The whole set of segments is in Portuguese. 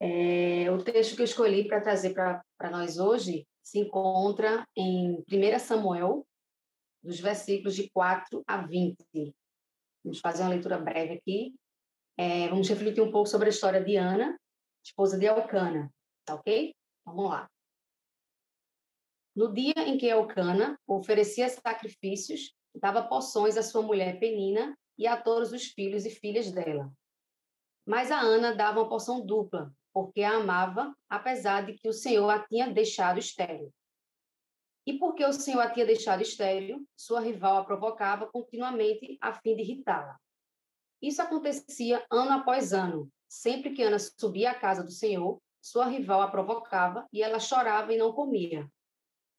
É, o texto que eu escolhi para trazer para nós hoje se encontra em 1 Samuel, dos versículos de 4 a 20. Vamos fazer uma leitura breve aqui. É, vamos refletir um pouco sobre a história de Ana, esposa de Elcana, tá ok? Vamos lá. No dia em que Elcana oferecia sacrifícios, dava poções à sua mulher Penina e a todos os filhos e filhas dela. Mas a Ana dava uma porção dupla, porque a amava, apesar de que o Senhor a tinha deixado estéril. E porque o Senhor a tinha deixado estéril, sua rival a provocava continuamente a fim de irritá-la. Isso acontecia ano após ano. Sempre que Ana subia à casa do Senhor, sua rival a provocava e ela chorava e não comia.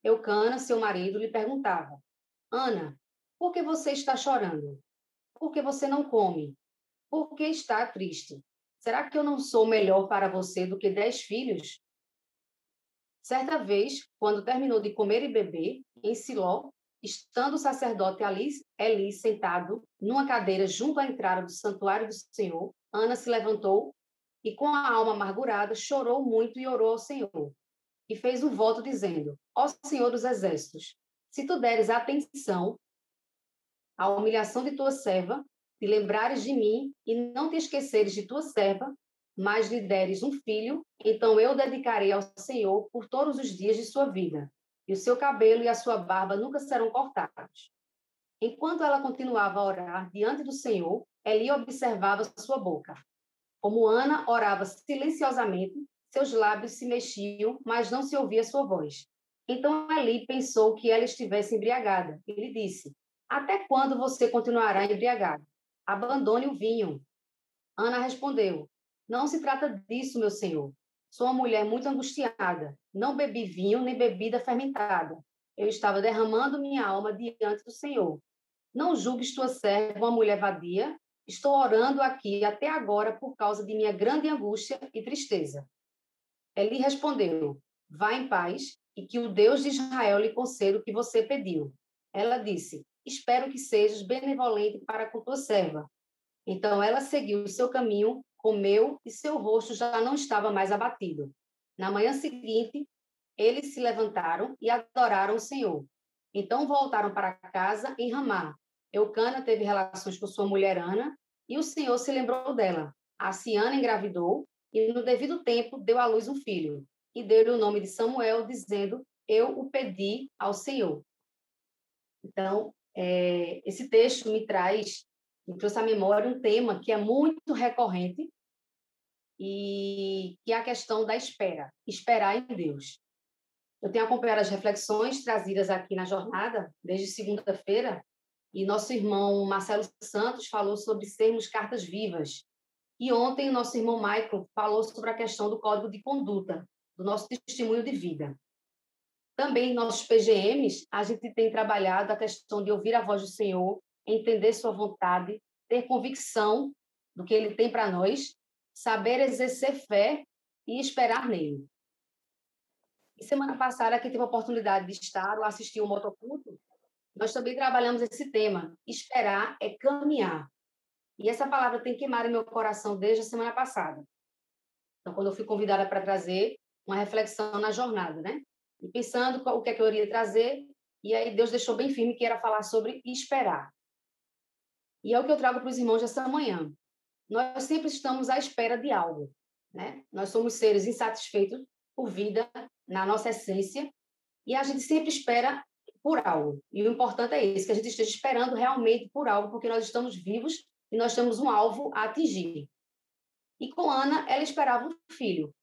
Eucana, seu marido, lhe perguntava: Ana, por que você está chorando? Por que você não come? Por que está triste? Será que eu não sou melhor para você do que dez filhos? Certa vez, quando terminou de comer e beber, em Siló, estando o sacerdote ali, Eli sentado numa cadeira junto à entrada do santuário do Senhor, Ana se levantou e, com a alma amargurada, chorou muito e orou ao Senhor. E fez um voto dizendo: Ó Senhor dos exércitos, se tu deres atenção à humilhação de tua serva, te lembrares de mim e não te esqueceres de tua serva, mas lhe deres um filho, então eu dedicarei ao Senhor por todos os dias de sua vida, e o seu cabelo e a sua barba nunca serão cortados. Enquanto ela continuava a orar diante do Senhor, Eli observava sua boca. Como Ana orava silenciosamente, seus lábios se mexiam, mas não se ouvia sua voz. Então Eli pensou que ela estivesse embriagada. Ele disse: até quando você continuará embriagado? Abandone o vinho. Ana respondeu: Não se trata disso, meu senhor. Sou uma mulher muito angustiada. Não bebi vinho nem bebida fermentada. Eu estava derramando minha alma diante do Senhor. Não julgues tua serva uma mulher vadia. Estou orando aqui até agora por causa de minha grande angústia e tristeza. Ele respondeu: Vá em paz e que o Deus de Israel lhe conceda o que você pediu. Ela disse: espero que sejas benevolente para com tua serva. Então ela seguiu o seu caminho, comeu e seu rosto já não estava mais abatido. Na manhã seguinte, eles se levantaram e adoraram o Senhor. Então voltaram para casa em Ramá. Eucana teve relações com sua mulher Ana e o Senhor se lembrou dela. A Ciana engravidou e no devido tempo deu à luz um filho e deu-lhe o nome de Samuel, dizendo: Eu o pedi ao Senhor. Então, é, esse texto me traz, me trouxe à memória um tema que é muito recorrente e que é a questão da espera, esperar em Deus. Eu tenho acompanhado as reflexões trazidas aqui na jornada, desde segunda-feira, e nosso irmão Marcelo Santos falou sobre sermos cartas vivas. E ontem, nosso irmão Michael falou sobre a questão do código de conduta, do nosso testemunho de vida. Também nossos PGMs, a gente tem trabalhado a questão de ouvir a voz do Senhor, entender sua vontade, ter convicção do que ele tem para nós, saber exercer fé e esperar nele. E semana passada, aqui tive a oportunidade de estar ou assistir o um motoculto, nós também trabalhamos esse tema. Esperar é caminhar. E essa palavra tem queimado meu coração desde a semana passada. Então, quando eu fui convidada para trazer uma reflexão na jornada, né? E pensando o que é que eu iria trazer, e aí Deus deixou bem firme que era falar sobre esperar. E é o que eu trago para os irmãos essa manhã. Nós sempre estamos à espera de algo, né? Nós somos seres insatisfeitos por vida, na nossa essência, e a gente sempre espera por algo. E o importante é isso, que a gente esteja esperando realmente por algo, porque nós estamos vivos e nós temos um alvo a atingir. E com Ana, ela esperava um filho.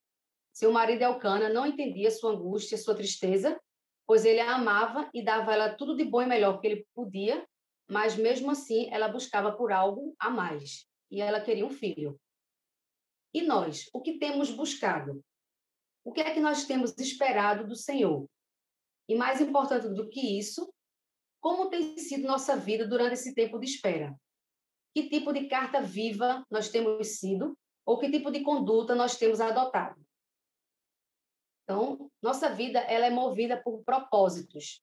Seu marido Elcana não entendia sua angústia, sua tristeza, pois ele a amava e dava a ela tudo de bom e melhor que ele podia, mas mesmo assim ela buscava por algo a mais, e ela queria um filho. E nós, o que temos buscado? O que é que nós temos esperado do Senhor? E mais importante do que isso, como tem sido nossa vida durante esse tempo de espera? Que tipo de carta viva nós temos sido ou que tipo de conduta nós temos adotado? Então, nossa vida ela é movida por propósitos.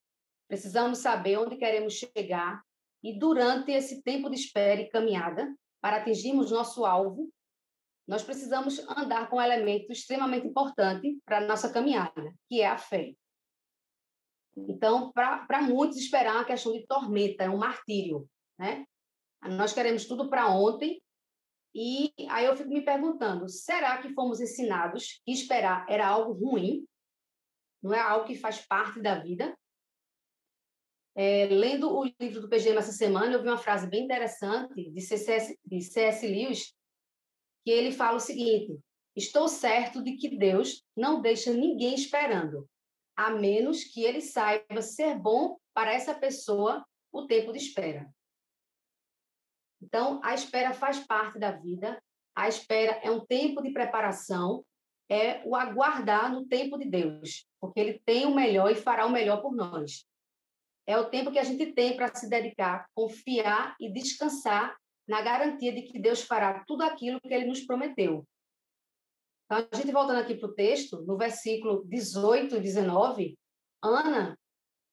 Precisamos saber onde queremos chegar e durante esse tempo de espera e caminhada, para atingirmos nosso alvo, nós precisamos andar com um elemento extremamente importante para a nossa caminhada, que é a fé. Então, para muitos, esperar é uma questão de tormenta, é um martírio. Né? Nós queremos tudo para ontem, e aí eu fico me perguntando: será que fomos ensinados que esperar era algo ruim? Não é algo que faz parte da vida? É, lendo o livro do PGM essa semana, eu vi uma frase bem interessante de C.S. de C.S. Lewis, que ele fala o seguinte: Estou certo de que Deus não deixa ninguém esperando, a menos que ele saiba ser bom para essa pessoa o tempo de espera. Então, a espera faz parte da vida, a espera é um tempo de preparação, é o aguardar no tempo de Deus, porque Ele tem o melhor e fará o melhor por nós. É o tempo que a gente tem para se dedicar, confiar e descansar na garantia de que Deus fará tudo aquilo que Ele nos prometeu. Então, a gente voltando aqui para o texto, no versículo 18 e 19, Ana,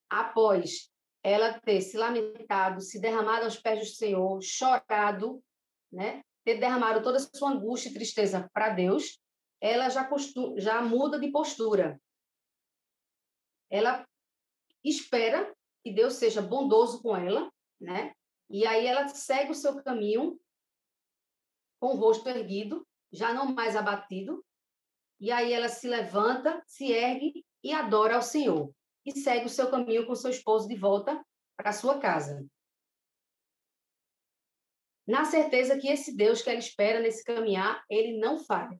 após ela ter se lamentado, se derramado aos pés do Senhor, chorado, né? ter derramado toda a sua angústia e tristeza para Deus, ela já, já muda de postura. Ela espera que Deus seja bondoso com ela, né? E aí ela segue o seu caminho com o rosto erguido, já não mais abatido. E aí ela se levanta, se ergue e adora ao Senhor e segue o seu caminho com seu esposo de volta para sua casa. Na certeza que esse Deus que ela espera nesse caminhar, ele não falha.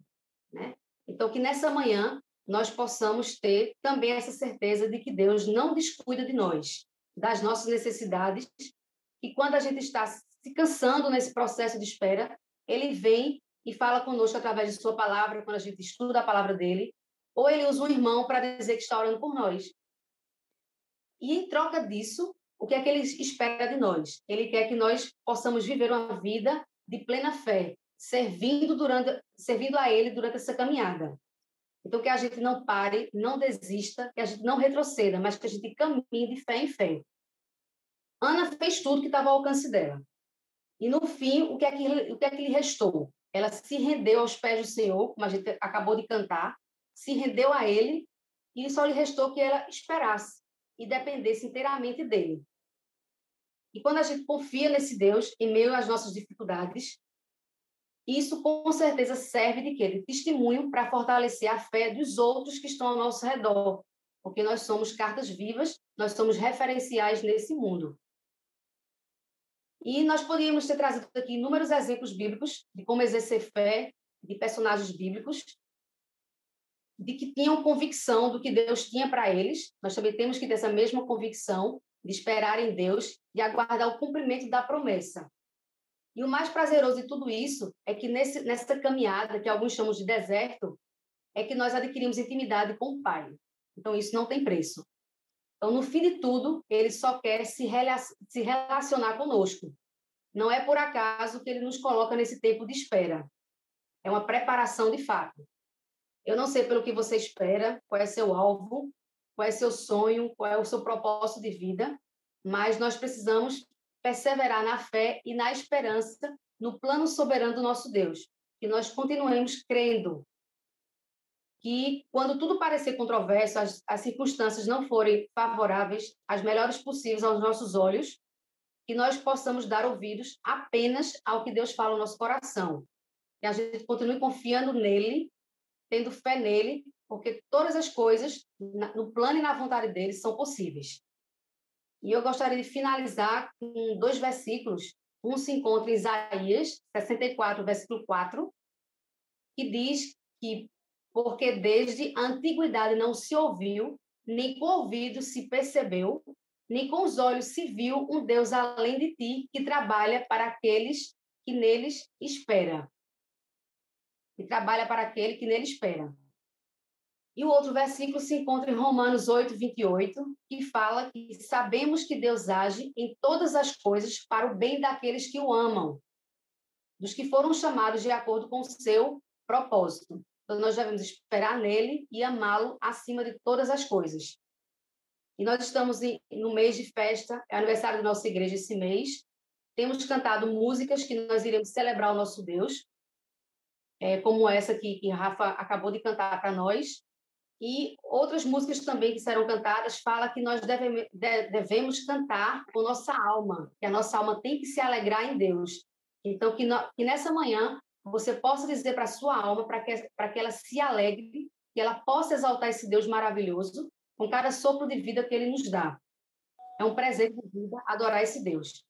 Né? Então, que nessa manhã nós possamos ter também essa certeza de que Deus não descuida de nós, das nossas necessidades, e quando a gente está se cansando nesse processo de espera, ele vem e fala conosco através de sua palavra, quando a gente estuda a palavra dele, ou ele usa um irmão para dizer que está orando por nós. E em troca disso, o que é que ele espera de nós? Ele quer que nós possamos viver uma vida de plena fé, servindo durante servindo a ele durante essa caminhada. Então que a gente não pare, não desista, que a gente não retroceda, mas que a gente caminhe de fé em fé. Ana fez tudo que estava ao alcance dela. E no fim, o que é que o que é que lhe restou? Ela se rendeu aos pés do Senhor, como a gente acabou de cantar, se rendeu a ele e só lhe restou que ela esperasse e dependesse inteiramente dele. E quando a gente confia nesse Deus em meio às nossas dificuldades, isso com certeza serve de quê? De testemunho para fortalecer a fé dos outros que estão ao nosso redor, porque nós somos cartas vivas, nós somos referenciais nesse mundo. E nós poderíamos ter trazido aqui inúmeros exemplos bíblicos de como exercer fé de personagens bíblicos de que tinham convicção do que Deus tinha para eles. Nós também temos que ter essa mesma convicção de esperar em Deus e aguardar o cumprimento da promessa. E o mais prazeroso de tudo isso é que nesse, nessa caminhada, que alguns chamam de deserto, é que nós adquirimos intimidade com o Pai. Então, isso não tem preço. Então, no fim de tudo, ele só quer se, se relacionar conosco. Não é por acaso que ele nos coloca nesse tempo de espera. É uma preparação de fato. Eu não sei pelo que você espera, qual é seu alvo, qual é seu sonho, qual é o seu propósito de vida, mas nós precisamos perseverar na fé e na esperança no plano soberano do nosso Deus, que nós continuemos crendo que quando tudo parecer controverso, as, as circunstâncias não forem favoráveis, as melhores possíveis aos nossos olhos, que nós possamos dar ouvidos apenas ao que Deus fala no nosso coração. Que a gente continue confiando nele tendo fé nele, porque todas as coisas, no plano e na vontade dele, são possíveis. E eu gostaria de finalizar com dois versículos. Um se encontra em Isaías 64, versículo 4, que diz que porque desde a antiguidade não se ouviu, nem com o ouvido se percebeu, nem com os olhos se viu um Deus além de ti que trabalha para aqueles que neles espera e trabalha para aquele que nele espera. E o outro versículo se encontra em Romanos 8, 28, que fala que sabemos que Deus age em todas as coisas para o bem daqueles que o amam, dos que foram chamados de acordo com o seu propósito. Então, nós devemos esperar nele e amá-lo acima de todas as coisas. E nós estamos no mês de festa, é aniversário da nossa igreja esse mês. Temos cantado músicas que nós iremos celebrar o nosso Deus. É, como essa que, que Rafa acabou de cantar para nós, e outras músicas também que serão cantadas fala que nós deve, devemos cantar com nossa alma, que a nossa alma tem que se alegrar em Deus. Então, que, no, que nessa manhã você possa dizer para a sua alma, para que, que ela se alegre, que ela possa exaltar esse Deus maravilhoso com cada sopro de vida que Ele nos dá. É um presente de vida adorar esse Deus.